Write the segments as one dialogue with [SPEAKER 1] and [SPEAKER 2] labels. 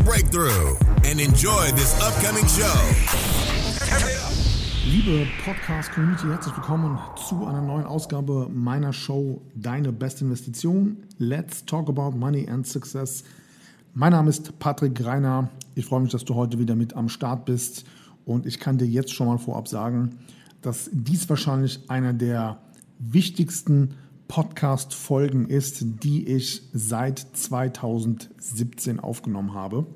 [SPEAKER 1] breakthrough and enjoy this upcoming show.
[SPEAKER 2] Liebe Podcast-Community, herzlich willkommen zu einer neuen Ausgabe meiner Show Deine beste Investition. Let's talk about money and success. Mein Name ist Patrick Greiner. Ich freue mich, dass du heute wieder mit am Start bist. Und ich kann dir jetzt schon mal vorab sagen, dass dies wahrscheinlich einer der wichtigsten Podcast-Folgen ist, die ich seit 2017 aufgenommen habe.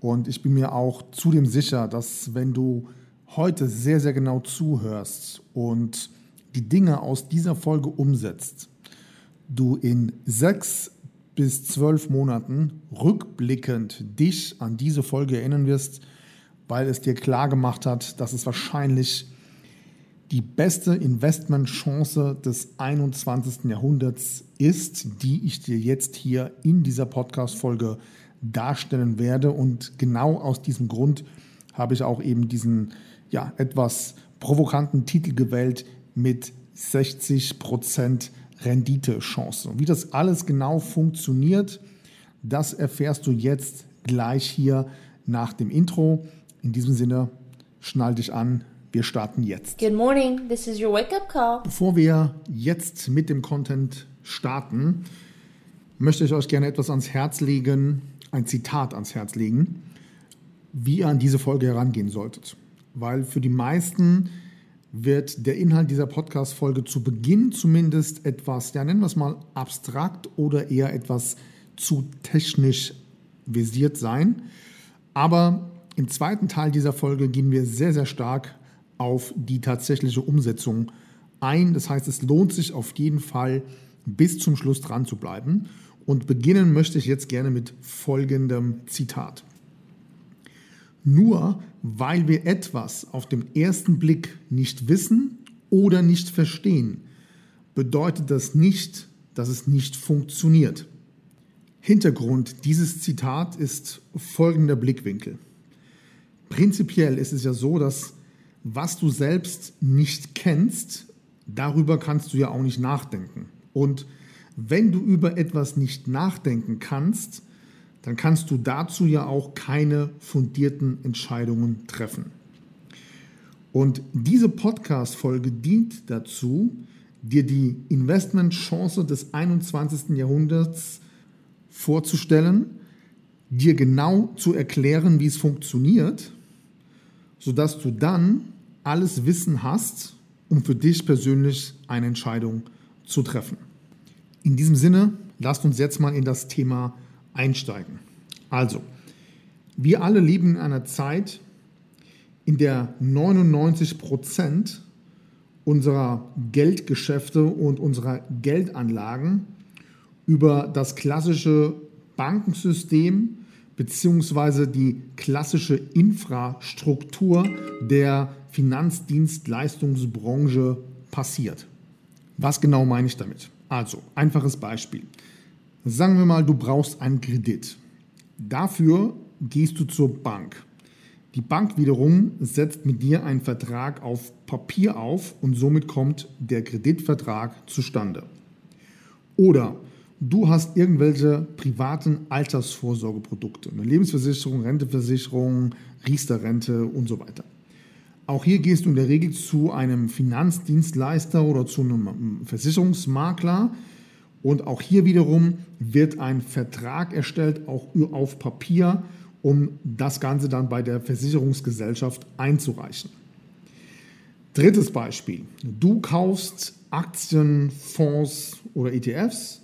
[SPEAKER 2] Und ich bin mir auch zudem sicher, dass wenn du heute sehr, sehr genau zuhörst und die Dinge aus dieser Folge umsetzt, du in sechs bis zwölf Monaten rückblickend dich an diese Folge erinnern wirst, weil es dir klar gemacht hat, dass es wahrscheinlich die beste Investmentchance des 21. Jahrhunderts ist, die ich dir jetzt hier in dieser Podcast-Folge darstellen werde. Und genau aus diesem Grund habe ich auch eben diesen ja, etwas provokanten Titel gewählt mit 60% Renditechance. Wie das alles genau funktioniert, das erfährst du jetzt gleich hier nach dem Intro. In diesem Sinne, schnall dich an, wir starten jetzt.
[SPEAKER 3] Good morning, this is your wake up call.
[SPEAKER 2] Bevor wir jetzt mit dem Content starten, möchte ich euch gerne etwas ans Herz legen, ein Zitat ans Herz legen, wie ihr an diese Folge herangehen solltet. Weil für die meisten wird der Inhalt dieser Podcast-Folge zu Beginn zumindest etwas, ja, nennen wir es mal abstrakt oder eher etwas zu technisch visiert sein. Aber im zweiten Teil dieser Folge gehen wir sehr, sehr stark auf die tatsächliche Umsetzung ein. Das heißt, es lohnt sich auf jeden Fall bis zum Schluss dran zu bleiben. Und beginnen möchte ich jetzt gerne mit folgendem Zitat. Nur weil wir etwas auf den ersten Blick nicht wissen oder nicht verstehen, bedeutet das nicht, dass es nicht funktioniert. Hintergrund dieses Zitat ist folgender Blickwinkel. Prinzipiell ist es ja so, dass was du selbst nicht kennst, darüber kannst du ja auch nicht nachdenken. Und wenn du über etwas nicht nachdenken kannst, dann kannst du dazu ja auch keine fundierten Entscheidungen treffen. Und diese Podcast-Folge dient dazu, dir die Investmentchance des 21. Jahrhunderts vorzustellen, dir genau zu erklären, wie es funktioniert, sodass du dann alles Wissen hast, um für dich persönlich eine Entscheidung zu treffen. In diesem Sinne, lasst uns jetzt mal in das Thema einsteigen. Also, wir alle leben in einer Zeit, in der 99 Prozent unserer Geldgeschäfte und unserer Geldanlagen über das klassische Bankensystem bzw. die klassische Infrastruktur der Finanzdienstleistungsbranche passiert. Was genau meine ich damit? Also, einfaches Beispiel. Sagen wir mal, du brauchst einen Kredit. Dafür gehst du zur Bank. Die Bank wiederum setzt mit dir einen Vertrag auf Papier auf und somit kommt der Kreditvertrag zustande. Oder du hast irgendwelche privaten Altersvorsorgeprodukte, eine Lebensversicherung, Renteversicherung, Riester-Rente und so weiter. Auch hier gehst du in der Regel zu einem Finanzdienstleister oder zu einem Versicherungsmakler. Und auch hier wiederum wird ein Vertrag erstellt, auch auf Papier, um das Ganze dann bei der Versicherungsgesellschaft einzureichen. Drittes Beispiel. Du kaufst Aktien, Fonds oder ETFs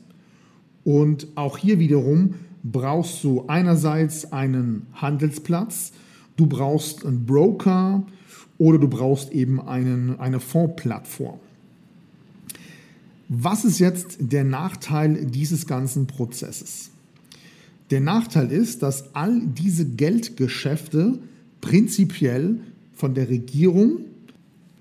[SPEAKER 2] und auch hier wiederum brauchst du einerseits einen Handelsplatz, du brauchst einen Broker, oder du brauchst eben einen, eine Fondsplattform. Was ist jetzt der Nachteil dieses ganzen Prozesses? Der Nachteil ist, dass all diese Geldgeschäfte prinzipiell von der Regierung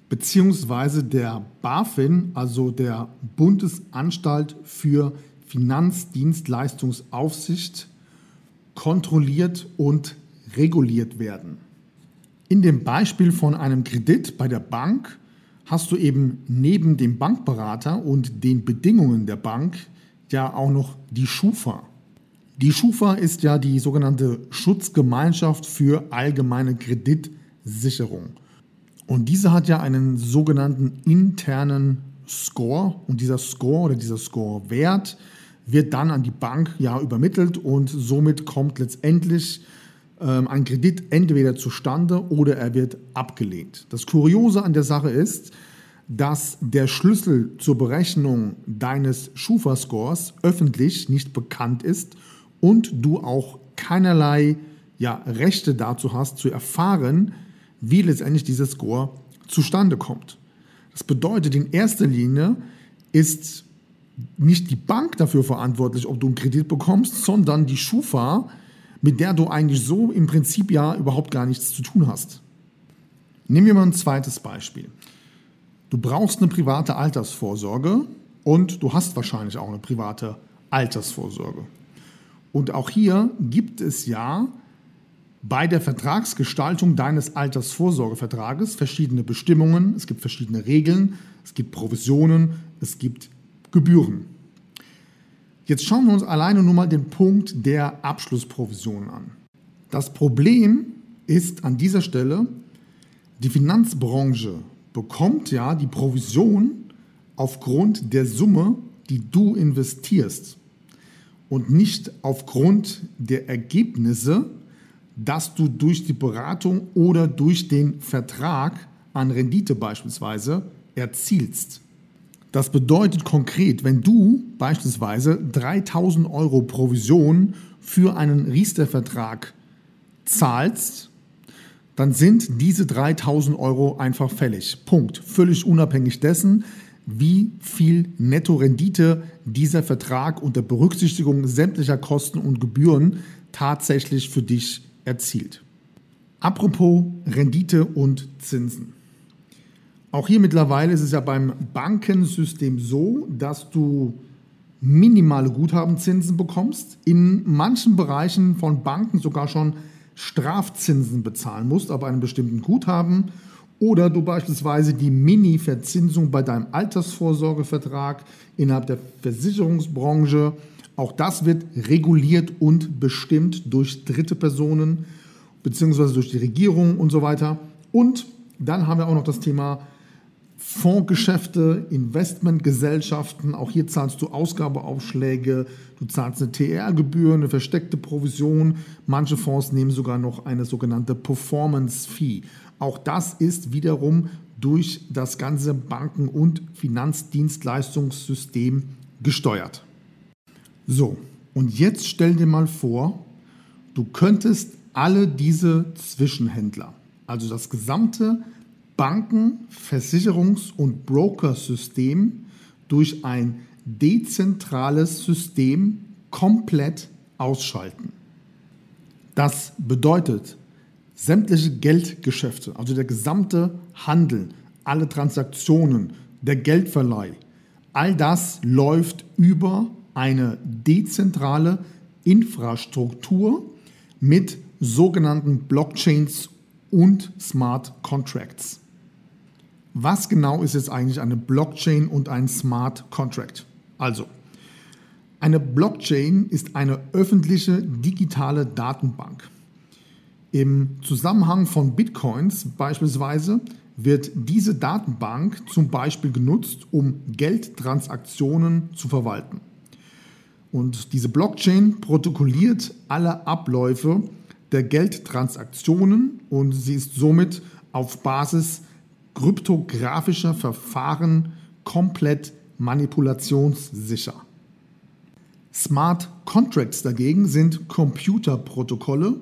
[SPEAKER 2] bzw. der BaFin, also der Bundesanstalt für Finanzdienstleistungsaufsicht, kontrolliert und reguliert werden. In dem Beispiel von einem Kredit bei der Bank hast du eben neben dem Bankberater und den Bedingungen der Bank ja auch noch die Schufa. Die Schufa ist ja die sogenannte Schutzgemeinschaft für allgemeine Kreditsicherung. Und diese hat ja einen sogenannten internen Score und dieser Score oder dieser Score-Wert wird dann an die Bank ja übermittelt und somit kommt letztendlich ein Kredit entweder zustande oder er wird abgelehnt. Das Kuriose an der Sache ist, dass der Schlüssel zur Berechnung deines Schufa-Scores öffentlich nicht bekannt ist und du auch keinerlei ja, Rechte dazu hast, zu erfahren, wie letztendlich dieser Score zustande kommt. Das bedeutet, in erster Linie ist nicht die Bank dafür verantwortlich, ob du einen Kredit bekommst, sondern die Schufa, mit der du eigentlich so im Prinzip ja überhaupt gar nichts zu tun hast. Nehmen wir mal ein zweites Beispiel. Du brauchst eine private Altersvorsorge und du hast wahrscheinlich auch eine private Altersvorsorge. Und auch hier gibt es ja bei der Vertragsgestaltung deines Altersvorsorgevertrages verschiedene Bestimmungen, es gibt verschiedene Regeln, es gibt Provisionen, es gibt Gebühren. Jetzt schauen wir uns alleine nur mal den Punkt der Abschlussprovision an. Das Problem ist an dieser Stelle, die Finanzbranche bekommt ja die Provision aufgrund der Summe, die du investierst und nicht aufgrund der Ergebnisse, dass du durch die Beratung oder durch den Vertrag an Rendite beispielsweise erzielst. Das bedeutet konkret, wenn du beispielsweise 3000 Euro Provision für einen Riester-Vertrag zahlst, dann sind diese 3000 Euro einfach fällig. Punkt. Völlig unabhängig dessen, wie viel Nettorendite dieser Vertrag unter Berücksichtigung sämtlicher Kosten und Gebühren tatsächlich für dich erzielt. Apropos Rendite und Zinsen. Auch hier mittlerweile ist es ja beim Bankensystem so, dass du minimale Guthabenzinsen bekommst, in manchen Bereichen von Banken sogar schon Strafzinsen bezahlen musst, aber einem bestimmten Guthaben oder du beispielsweise die Mini-Verzinsung bei deinem Altersvorsorgevertrag innerhalb der Versicherungsbranche. Auch das wird reguliert und bestimmt durch dritte Personen beziehungsweise durch die Regierung und so weiter. Und dann haben wir auch noch das Thema Fondsgeschäfte, Investmentgesellschaften. Auch hier zahlst du Ausgabeaufschläge, du zahlst eine TR-Gebühr, eine versteckte Provision. Manche Fonds nehmen sogar noch eine sogenannte Performance-Fee. Auch das ist wiederum durch das ganze Banken- und Finanzdienstleistungssystem gesteuert. So, und jetzt stell dir mal vor, du könntest alle diese Zwischenhändler, also das gesamte Banken-, Versicherungs- und Brokersystem durch ein dezentrales System komplett ausschalten. Das bedeutet, sämtliche Geldgeschäfte, also der gesamte Handel, alle Transaktionen, der Geldverleih, all das läuft über eine dezentrale Infrastruktur mit sogenannten Blockchains und Smart Contracts. Was genau ist jetzt eigentlich eine Blockchain und ein Smart Contract? Also, eine Blockchain ist eine öffentliche digitale Datenbank. Im Zusammenhang von Bitcoins beispielsweise wird diese Datenbank zum Beispiel genutzt, um Geldtransaktionen zu verwalten. Und diese Blockchain protokolliert alle Abläufe der Geldtransaktionen und sie ist somit auf Basis kryptografischer Verfahren komplett manipulationssicher. Smart Contracts dagegen sind Computerprotokolle,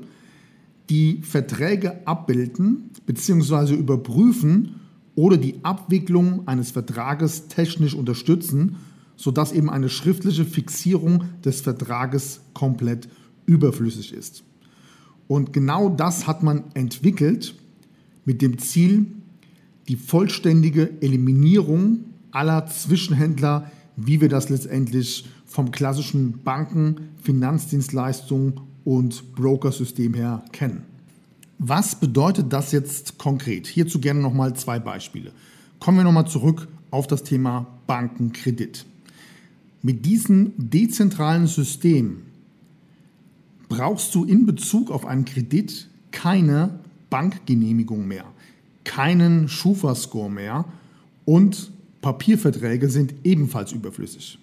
[SPEAKER 2] die Verträge abbilden bzw. überprüfen oder die Abwicklung eines Vertrages technisch unterstützen sodass eben eine schriftliche Fixierung des Vertrages komplett überflüssig ist. Und genau das hat man entwickelt mit dem Ziel, die vollständige Eliminierung aller Zwischenhändler, wie wir das letztendlich vom klassischen Banken, Finanzdienstleistungen und Brokersystem her kennen. Was bedeutet das jetzt konkret? Hierzu gerne nochmal zwei Beispiele. Kommen wir nochmal zurück auf das Thema Bankenkredit. Mit diesem dezentralen System brauchst du in Bezug auf einen Kredit keine Bankgenehmigung mehr, keinen Schufa-Score mehr und Papierverträge sind ebenfalls überflüssig.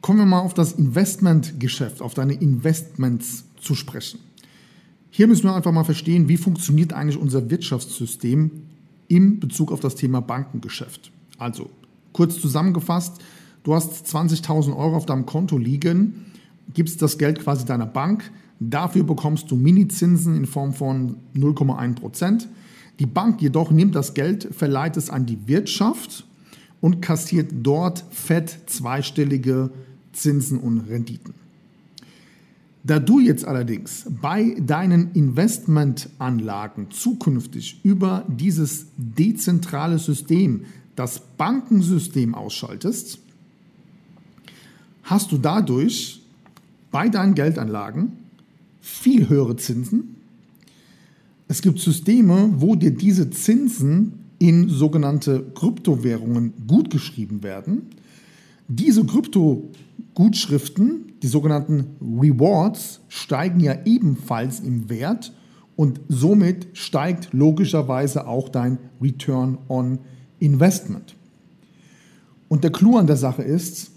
[SPEAKER 2] Kommen wir mal auf das Investmentgeschäft, auf deine Investments zu sprechen. Hier müssen wir einfach mal verstehen, wie funktioniert eigentlich unser Wirtschaftssystem in Bezug auf das Thema Bankengeschäft. Also, kurz zusammengefasst, du hast 20.000 Euro auf deinem Konto liegen, gibst das Geld quasi deiner Bank, dafür bekommst du Minizinsen in Form von 0,1 Prozent. Die Bank jedoch nimmt das Geld, verleiht es an die Wirtschaft und kassiert dort fett zweistellige Zinsen und Renditen. Da du jetzt allerdings bei deinen Investmentanlagen zukünftig über dieses dezentrale System, das Bankensystem ausschaltest, hast du dadurch bei deinen Geldanlagen viel höhere Zinsen. Es gibt Systeme, wo dir diese Zinsen in sogenannte Kryptowährungen gutgeschrieben werden. Diese Kryptogutschriften, die sogenannten Rewards, steigen ja ebenfalls im Wert und somit steigt logischerweise auch dein Return on Investment. Und der Clou an der Sache ist,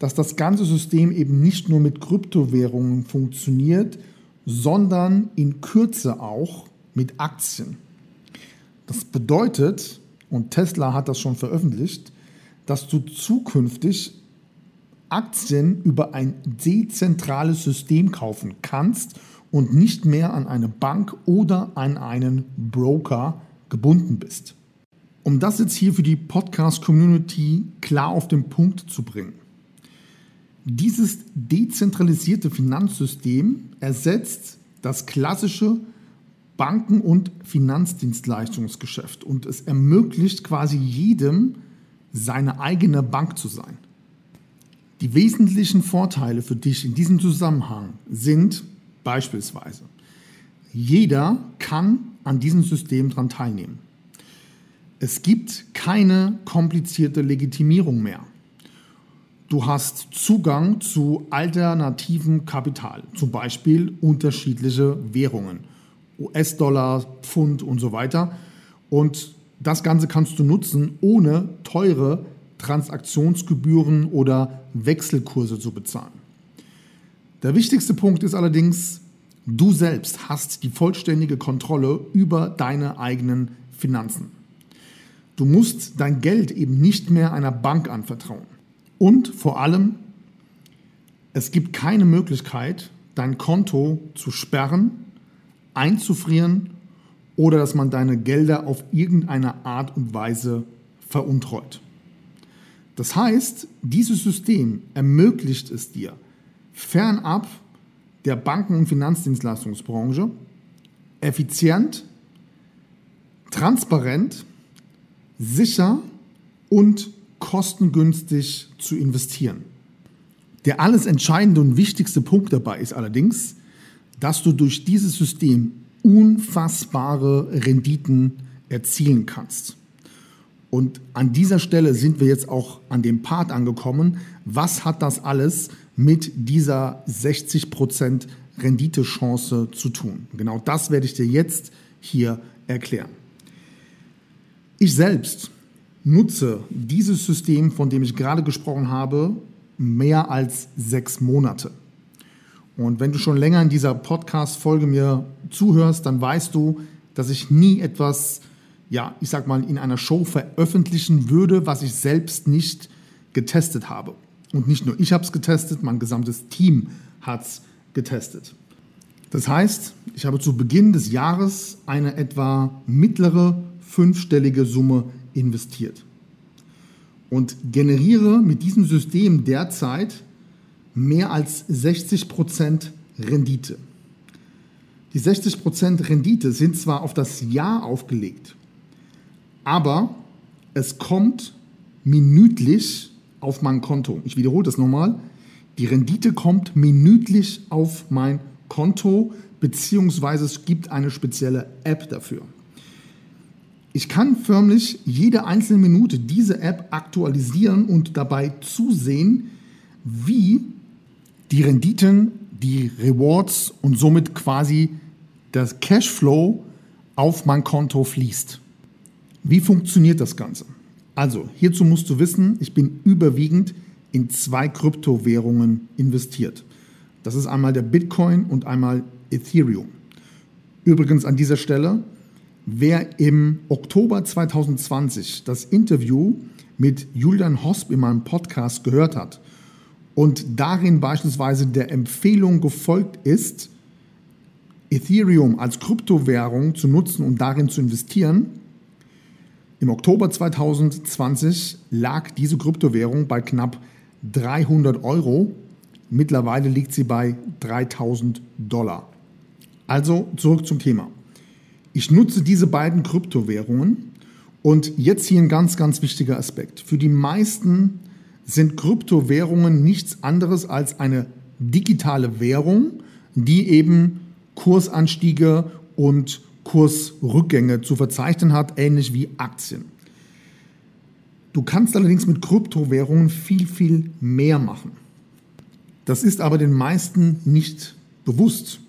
[SPEAKER 2] dass das ganze System eben nicht nur mit Kryptowährungen funktioniert, sondern in Kürze auch mit Aktien. Das bedeutet, und Tesla hat das schon veröffentlicht, dass du zukünftig Aktien über ein dezentrales System kaufen kannst und nicht mehr an eine Bank oder an einen Broker gebunden bist. Um das jetzt hier für die Podcast-Community klar auf den Punkt zu bringen. Dieses dezentralisierte Finanzsystem ersetzt das klassische Banken- und Finanzdienstleistungsgeschäft und es ermöglicht quasi jedem, seine eigene Bank zu sein. Die wesentlichen Vorteile für dich in diesem Zusammenhang sind beispielsweise, jeder kann an diesem System daran teilnehmen. Es gibt keine komplizierte Legitimierung mehr. Du hast Zugang zu alternativen Kapital, zum Beispiel unterschiedliche Währungen, US-Dollar, Pfund und so weiter. Und das Ganze kannst du nutzen, ohne teure Transaktionsgebühren oder Wechselkurse zu bezahlen. Der wichtigste Punkt ist allerdings, du selbst hast die vollständige Kontrolle über deine eigenen Finanzen. Du musst dein Geld eben nicht mehr einer Bank anvertrauen. Und vor allem, es gibt keine Möglichkeit, dein Konto zu sperren, einzufrieren oder dass man deine Gelder auf irgendeine Art und Weise veruntreut. Das heißt, dieses System ermöglicht es dir, fernab der Banken- und Finanzdienstleistungsbranche effizient, transparent, sicher und kostengünstig zu investieren. Der alles entscheidende und wichtigste Punkt dabei ist allerdings, dass du durch dieses System unfassbare Renditen erzielen kannst. Und an dieser Stelle sind wir jetzt auch an dem Part angekommen. Was hat das alles mit dieser 60% Renditechance zu tun? Genau das werde ich dir jetzt hier erklären. Ich selbst nutze dieses System, von dem ich gerade gesprochen habe, mehr als sechs Monate. Und wenn du schon länger in dieser Podcast-Folge mir zuhörst, dann weißt du, dass ich nie etwas, ja, ich sag mal, in einer Show veröffentlichen würde, was ich selbst nicht getestet habe. Und nicht nur ich habe es getestet, mein gesamtes Team hat es getestet. Das heißt, ich habe zu Beginn des Jahres eine etwa mittlere fünfstellige Summe investiert. und generiere mit diesem System derzeit mehr als 60% Rendite. Die 60% Rendite sind zwar auf das Jahr aufgelegt, aber es kommt minütlich auf mein Konto. Ich wiederhole das nochmal. Die Rendite kommt minütlich auf mein Konto, beziehungsweise es gibt eine spezielle App dafür. Ich kann förmlich jede einzelne Minute diese App aktualisieren und dabei zusehen, wie die Renditen, die Rewards und somit quasi das Cashflow auf mein Konto fließt. Wie funktioniert das Ganze? Also, hierzu musst du wissen, ich bin überwiegend in zwei Kryptowährungen investiert. Das ist einmal der Bitcoin und einmal Ethereum. Übrigens an dieser Stelle, wer im Oktober 2020 das Interview mit Julian Hosp in meinem Podcast gehört hat und darin beispielsweise der Empfehlung gefolgt ist, Ethereum als Kryptowährung zu nutzen und darin zu investieren, im Oktober 2020 lag diese Kryptowährung bei knapp 300 Euro. Mittlerweile liegt sie bei 3000 Dollar. Also zurück zum Thema. Ich nutze diese beiden Kryptowährungen und jetzt hier ein ganz, ganz wichtiger Aspekt. Für die meisten sind Kryptowährungen nichts anderes als eine digitale Währung, die eben Kursanstiege und Kursrückgänge zu verzeichnen hat, ähnlich wie Aktien. Du kannst allerdings mit Kryptowährungen viel, viel mehr machen. Das ist aber den meisten nicht bewusst.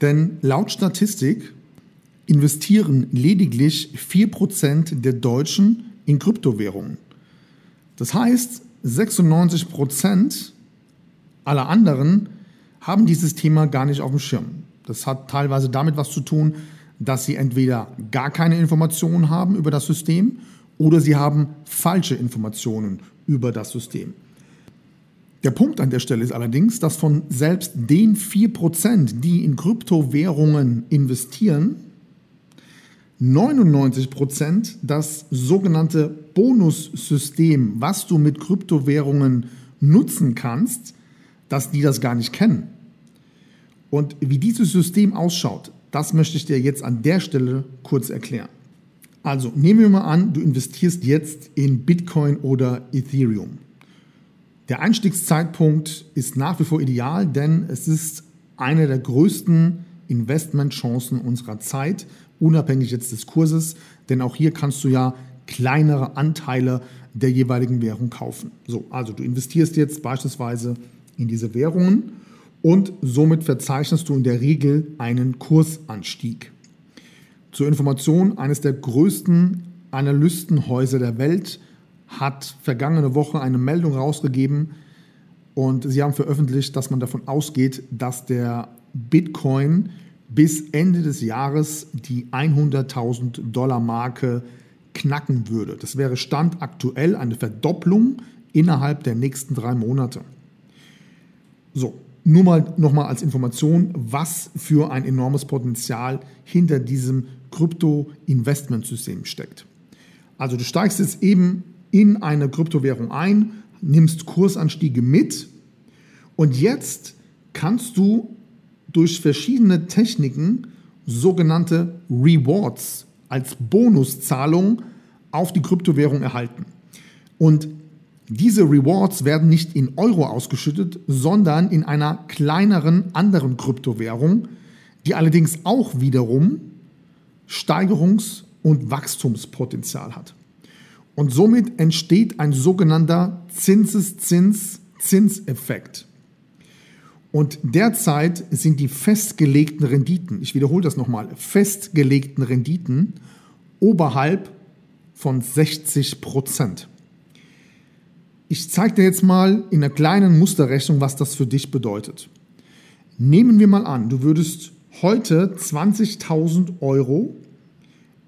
[SPEAKER 2] Denn laut Statistik investieren lediglich 4% der Deutschen in Kryptowährungen. Das heißt, 96% aller anderen haben dieses Thema gar nicht auf dem Schirm. Das hat teilweise damit was zu tun, dass sie entweder gar keine Informationen haben über das System oder sie haben falsche Informationen über das System. Der Punkt an der Stelle ist allerdings, dass von selbst den 4%, die in Kryptowährungen investieren, 99% das sogenannte Bonussystem, was du mit Kryptowährungen nutzen kannst, dass die das gar nicht kennen. Und wie dieses System ausschaut, das möchte ich dir jetzt an der Stelle kurz erklären. Also nehmen wir mal an, du investierst jetzt in Bitcoin oder Ethereum. Der Einstiegszeitpunkt ist nach wie vor ideal, denn es ist eine der größten Investmentchancen unserer Zeit, unabhängig jetzt des Kurses, denn auch hier kannst du ja kleinere Anteile der jeweiligen Währung kaufen. So, also du investierst jetzt beispielsweise in diese Währungen und somit verzeichnest du in der Regel einen Kursanstieg. Zur Information, eines der größten Analystenhäuser der Welt hat vergangene Woche eine Meldung rausgegeben und sie haben veröffentlicht, dass man davon ausgeht, dass der Bitcoin bis Ende des Jahres die 100.000 Dollar Marke knacken würde. Das wäre Stand aktuell eine Verdopplung innerhalb der nächsten drei Monate. So, nur mal nochmal als Information, was für ein enormes Potenzial hinter diesem Krypto-Investmentsystem steckt. Also du steigst jetzt eben in eine Kryptowährung ein, nimmst Kursanstiege mit und jetzt kannst du durch verschiedene Techniken sogenannte Rewards als Bonuszahlung auf die Kryptowährung erhalten. Und diese Rewards werden nicht in Euro ausgeschüttet, sondern in einer kleineren anderen Kryptowährung, die allerdings auch wiederum Steigerungs- und Wachstumspotenzial hat. Und somit entsteht ein sogenannter Zinseszins-Zinseffekt. Und derzeit sind die festgelegten Renditen, ich wiederhole das nochmal, festgelegten Renditen oberhalb von 60 Prozent. Ich zeige dir jetzt mal in einer kleinen Musterrechnung, was das für dich bedeutet. Nehmen wir mal an, du würdest heute 20.000 Euro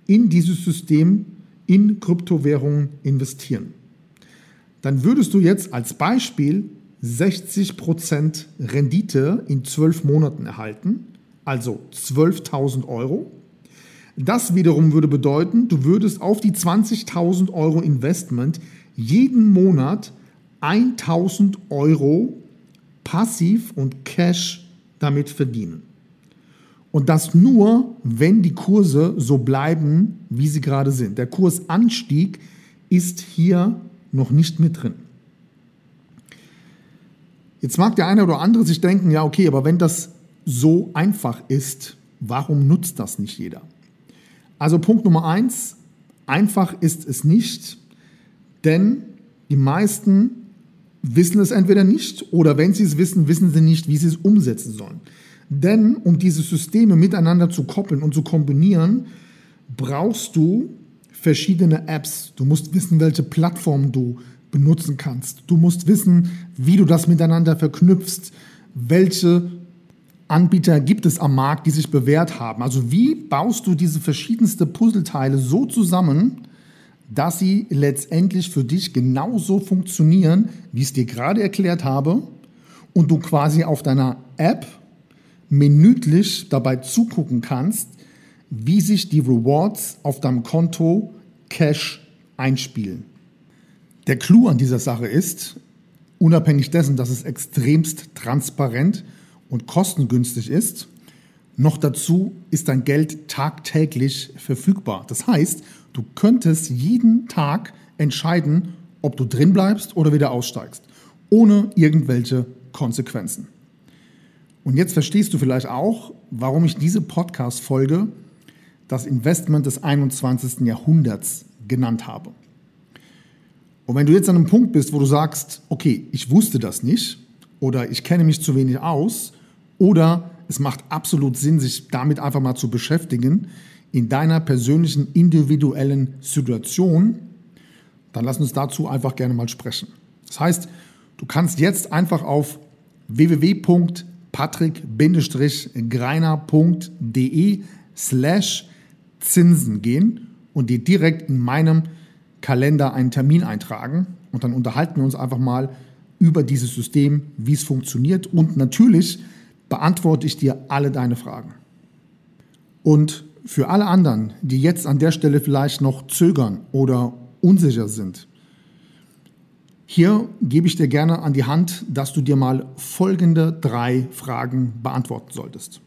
[SPEAKER 2] in dieses System in Kryptowährungen investieren. Dann würdest du jetzt als Beispiel 60% Rendite in 12 Monaten erhalten, also 12.000 Euro. Das wiederum würde bedeuten, du würdest auf die 20.000 Euro Investment jeden Monat 1000 Euro passiv und Cash damit verdienen. Und das nur, wenn die Kurse so bleiben, wie sie gerade sind. Der Kursanstieg ist hier noch nicht mit drin. Jetzt mag der eine oder andere sich denken, ja okay, aber wenn das so einfach ist, warum nutzt das nicht jeder? Also Punkt Nummer eins, einfach ist es nicht, denn die meisten wissen es entweder nicht oder wenn sie es wissen, wissen sie nicht, wie sie es umsetzen sollen. Denn um diese Systeme miteinander zu koppeln und zu kombinieren, brauchst du verschiedene Apps. Du musst wissen, welche Plattform du benutzen kannst. Du musst wissen, wie du das miteinander verknüpfst, welche Anbieter gibt es am Markt, die sich bewährt haben. Also wie baust du diese verschiedensten Puzzleteile so zusammen, dass sie letztendlich für dich genauso funktionieren, wie ich es dir gerade erklärt habe, und du quasi auf deiner App minütlich dabei zugucken kannst, wie sich die Rewards auf deinem Konto Cash einspielen. Der Clou an dieser Sache ist, unabhängig dessen, dass es extremst transparent und kostengünstig ist, noch dazu ist dein Geld tagtäglich verfügbar. Das heißt, du könntest jeden Tag entscheiden, ob du drin bleibst oder wieder aussteigst, ohne irgendwelche Konsequenzen. Und jetzt verstehst du vielleicht auch, warum ich diese Podcast-Folge das Investment des 21. Jahrhunderts genannt habe. Und wenn du jetzt an einem Punkt bist, wo du sagst, okay, ich wusste das nicht oder ich kenne mich zu wenig aus oder es macht absolut Sinn, sich damit einfach mal zu beschäftigen in deiner persönlichen individuellen Situation, dann lass uns dazu einfach gerne mal sprechen. Das heißt, du kannst jetzt einfach auf www.patrick-greiner.de slash Zinsen gehen und dir direkt in meinem Kalender einen Termin eintragen und dann unterhalten wir uns einfach mal über dieses System, wie es funktioniert und natürlich beantworte ich dir alle deine Fragen. Und für alle anderen, die jetzt an der Stelle vielleicht noch zögern oder unsicher sind, hier gebe ich dir gerne an die Hand, dass du dir mal folgende drei Fragen beantworten solltest.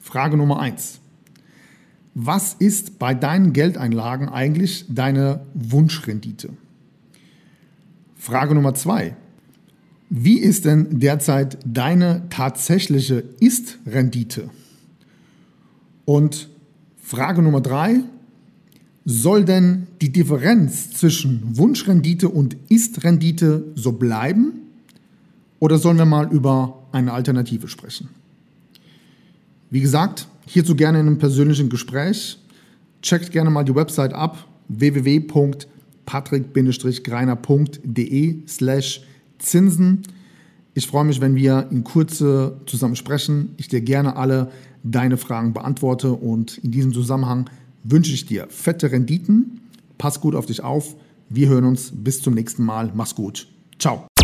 [SPEAKER 2] Frage Nummer eins: Was ist bei deinen Geldeinlagen eigentlich deine Wunschrendite? Frage Nummer zwei: Wie ist denn derzeit deine tatsächliche Ist-Rendite? Und Frage Nummer drei: soll denn die Differenz zwischen Wunschrendite und Ist-Rendite so bleiben? Oder sollen wir mal über eine Alternative sprechen? Wie gesagt, hierzu gerne in einem persönlichen Gespräch. Checkt gerne mal die Website ab www.patrick-greiner.de slash Zinsen. Ich freue mich, wenn wir in Kurze zusammen sprechen. Ich dir gerne alle deine Fragen beantworte und in diesem Zusammenhang wünsche ich dir fette Renditen. Pass gut auf dich auf. Wir hören uns bis zum nächsten Mal. Mach's gut. Ciao.